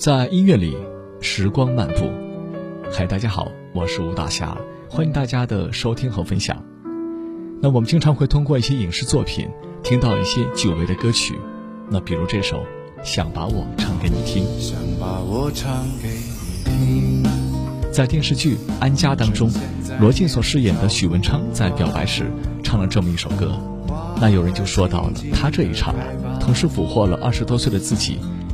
在音乐里，时光漫步。嗨，大家好，我是吴大侠，欢迎大家的收听和分享。那我们经常会通过一些影视作品听到一些久违的歌曲，那比如这首《想把我唱给你听》。想把我唱给你听。在电视剧《安家》当中，罗晋所饰演的许文昌在表白时唱了这么一首歌。那有人就说到了，他这一唱，同时俘获了二十多岁的自己，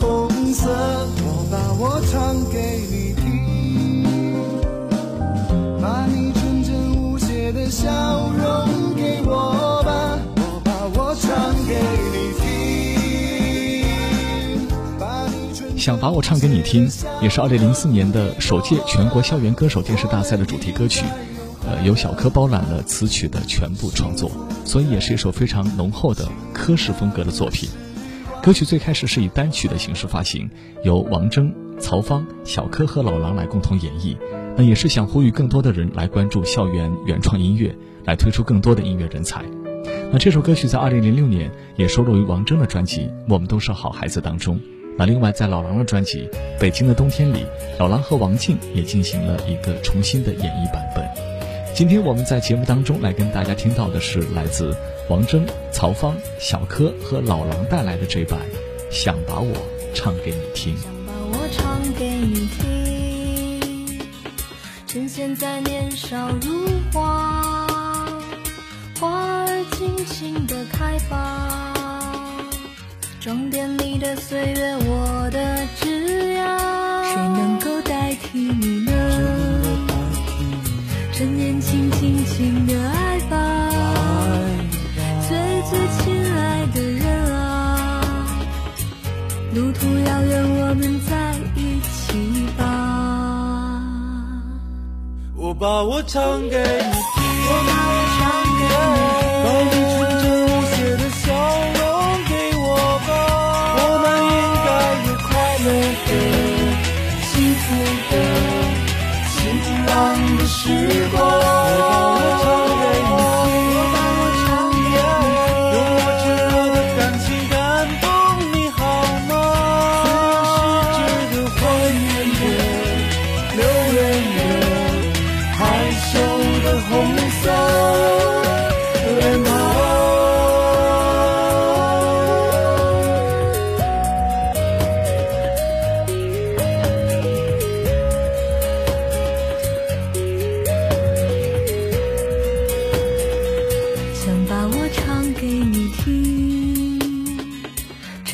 红色。我把我唱给你听，把你纯真无邪的笑容给我吧。我把我唱给你听，把你纯想把我唱给你听，也是二零零四年的首届全国校园歌手电视大赛的主题歌曲，呃，由小柯包揽了词曲的全部创作，所以也是一首非常浓厚的柯式风格的作品。歌曲最开始是以单曲的形式发行，由王铮、曹芳、小柯和老狼来共同演绎，那也是想呼吁更多的人来关注校园原创音乐，来推出更多的音乐人才。那这首歌曲在二零零六年也收录于王铮的专辑《我们都是好孩子》当中。那另外在老狼的专辑《北京的冬天》里，老狼和王静也进行了一个重新的演绎版本。今天我们在节目当中来跟大家听到的是来自王铮、曹芳、小柯和老狼带来的这版《想把我唱给你听》。想把我唱给你听，趁现在年少如花，花儿尽情的开吧，装点你的岁月，我的枝桠，谁能够代替你情的爱吧，最最亲爱的人啊。路途遥远，我们在一起吧。我把我唱给你听，我把我唱给你，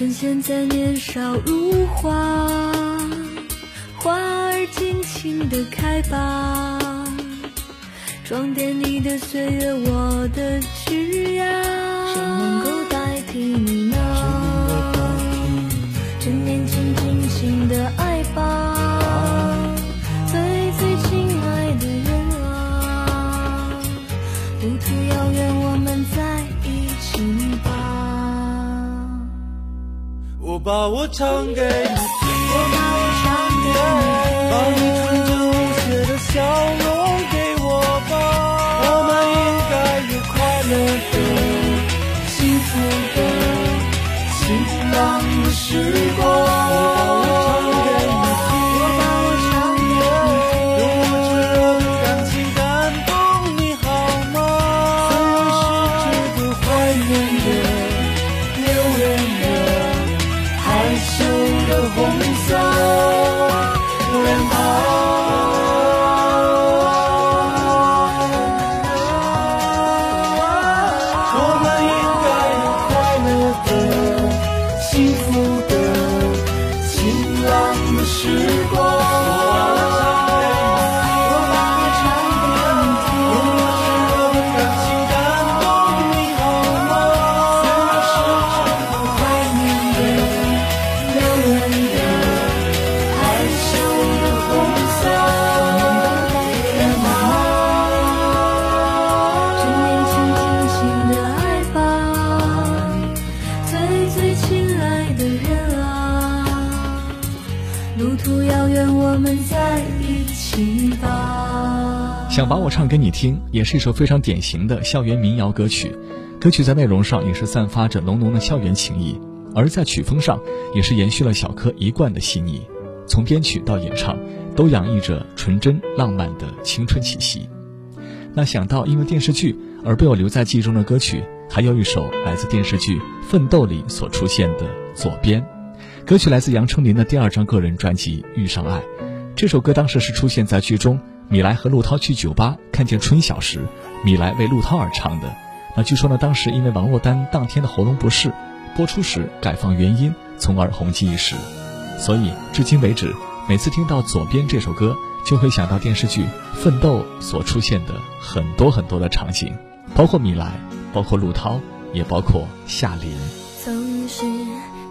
趁现在年少如花，花儿尽情的开吧，装点你的岁月，我的枝桠，谁能够代替你把我唱给你听，把你，把你纯真无邪的笑容给我吧，我们应该有快乐的、幸福的、晴朗的时光。想把我唱给你听，也是一首非常典型的校园民谣歌曲。歌曲在内容上也是散发着浓浓的校园情谊，而在曲风上也是延续了小柯一贯的细腻，从编曲到演唱都洋溢着纯真浪漫的青春气息。那想到因为电视剧而被我留在记忆中的歌曲，还有一首来自电视剧《奋斗》里所出现的《左边》，歌曲来自杨丞琳的第二张个人专辑《遇上爱》。这首歌当时是出现在剧中。米莱和陆涛去酒吧看见春晓时，米莱为陆涛而唱的。那据说呢，当时因为王珞丹当天的喉咙不适，播出时改放原音，从而红极一时。所以至今为止，每次听到《左边》这首歌，就会想到电视剧《奋斗》所出现的很多很多的场景，包括米莱，包括陆涛，也包括夏琳。总是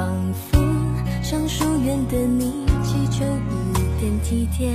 仿佛向疏远的你祈求一片体贴。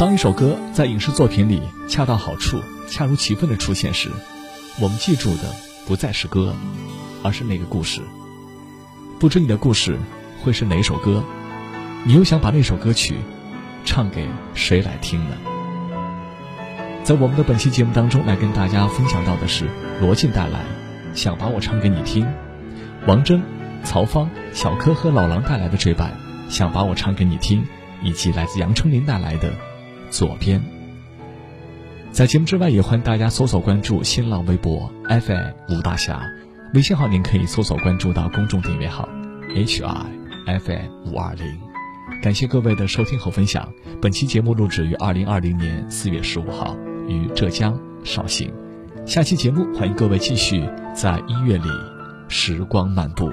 当一首歌在影视作品里恰到好处、恰如其分的出现时，我们记住的不再是歌，而是那个故事。不知你的故事会是哪首歌？你又想把那首歌曲唱给谁来听呢？在我们的本期节目当中，来跟大家分享到的是罗晋带来《想把我唱给你听》，王铮、曹芳、小柯和老狼带来的这版《想把我唱给你听》，以及来自杨丞琳带来的《左边》。在节目之外，也欢迎大家搜索关注新浪微博 FM 吴大侠，微信号您可以搜索关注到公众订阅号 HI FM 五二零。感谢各位的收听和分享。本期节目录制于二零二零年四月十五号，于浙江绍兴。下期节目，欢迎各位继续在音乐里时光漫步。